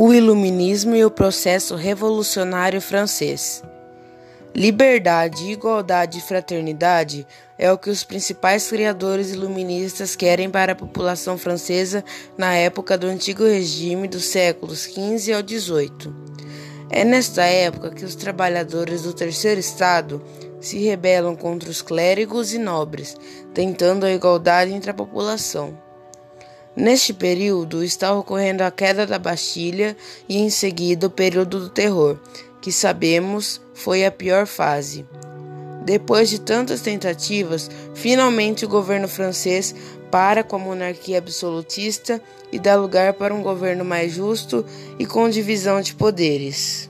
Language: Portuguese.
Iluminismo e o processo revolucionário francês. Liberdade, igualdade e fraternidade é o que os principais criadores iluministas querem para a população francesa na época do antigo regime dos séculos XV ao XVIII. É nesta época que os trabalhadores do terceiro estado se rebelam contra os clérigos e nobres, tentando a igualdade entre a população. Neste período está ocorrendo a queda da Bastilha e em seguida o período do terror, que sabemos foi a pior fase. Depois de tantas tentativas, finalmente o governo francês para com a monarquia absolutista e dá lugar para um governo mais justo e com divisão de poderes.